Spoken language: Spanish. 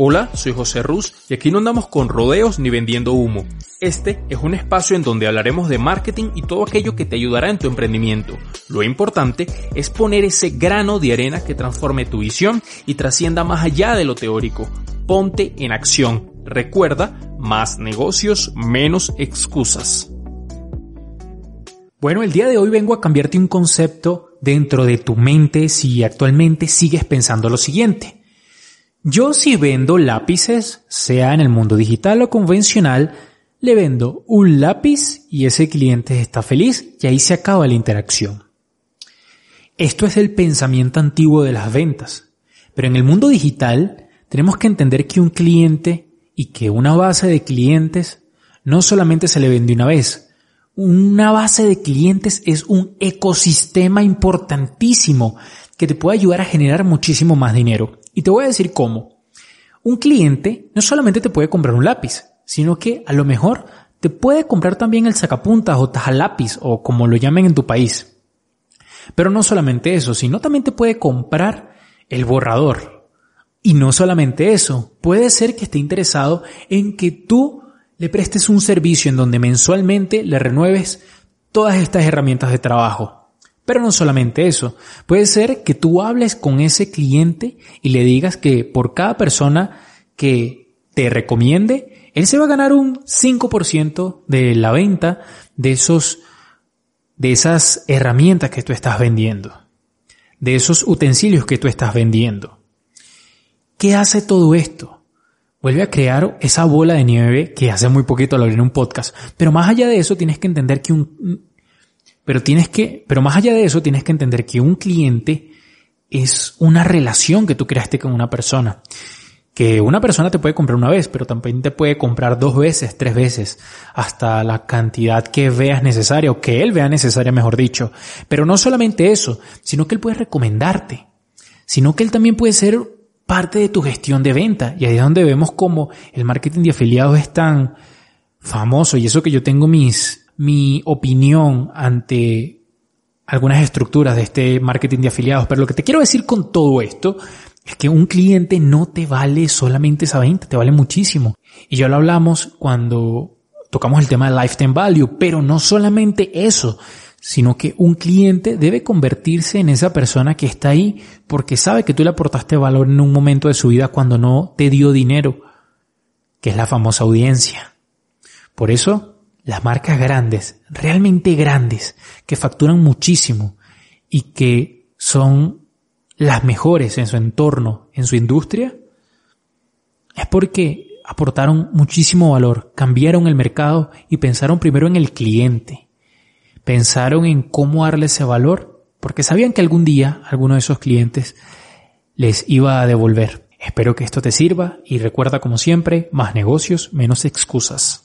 Hola, soy José Ruz y aquí no andamos con rodeos ni vendiendo humo. Este es un espacio en donde hablaremos de marketing y todo aquello que te ayudará en tu emprendimiento. Lo importante es poner ese grano de arena que transforme tu visión y trascienda más allá de lo teórico. Ponte en acción. Recuerda, más negocios, menos excusas. Bueno, el día de hoy vengo a cambiarte un concepto dentro de tu mente si actualmente sigues pensando lo siguiente. Yo si vendo lápices, sea en el mundo digital o convencional, le vendo un lápiz y ese cliente está feliz y ahí se acaba la interacción. Esto es el pensamiento antiguo de las ventas. Pero en el mundo digital tenemos que entender que un cliente y que una base de clientes no solamente se le vende una vez, una base de clientes es un ecosistema importantísimo que te puede ayudar a generar muchísimo más dinero. Y te voy a decir cómo. Un cliente no solamente te puede comprar un lápiz, sino que a lo mejor te puede comprar también el sacapuntas o lápiz o como lo llamen en tu país. Pero no solamente eso, sino también te puede comprar el borrador. Y no solamente eso, puede ser que esté interesado en que tú le prestes un servicio en donde mensualmente le renueves todas estas herramientas de trabajo. Pero no solamente eso, puede ser que tú hables con ese cliente y le digas que por cada persona que te recomiende, él se va a ganar un 5% de la venta de esos, de esas herramientas que tú estás vendiendo, de esos utensilios que tú estás vendiendo. ¿Qué hace todo esto? Vuelve a crear esa bola de nieve que hace muy poquito lo en un podcast. Pero más allá de eso tienes que entender que un, pero tienes que, pero más allá de eso tienes que entender que un cliente es una relación que tú creaste con una persona. Que una persona te puede comprar una vez, pero también te puede comprar dos veces, tres veces, hasta la cantidad que veas necesaria o que él vea necesaria, mejor dicho. Pero no solamente eso, sino que él puede recomendarte, sino que él también puede ser parte de tu gestión de venta. Y ahí es donde vemos cómo el marketing de afiliados es tan famoso. Y eso que yo tengo mis, mi opinión ante algunas estructuras de este marketing de afiliados. Pero lo que te quiero decir con todo esto es que un cliente no te vale solamente esa venta, te vale muchísimo. Y ya lo hablamos cuando tocamos el tema de lifetime value, pero no solamente eso, sino que un cliente debe convertirse en esa persona que está ahí porque sabe que tú le aportaste valor en un momento de su vida cuando no te dio dinero, que es la famosa audiencia. Por eso, las marcas grandes, realmente grandes, que facturan muchísimo y que son las mejores en su entorno, en su industria, es porque aportaron muchísimo valor, cambiaron el mercado y pensaron primero en el cliente pensaron en cómo darle ese valor porque sabían que algún día alguno de esos clientes les iba a devolver. Espero que esto te sirva y recuerda como siempre, más negocios, menos excusas.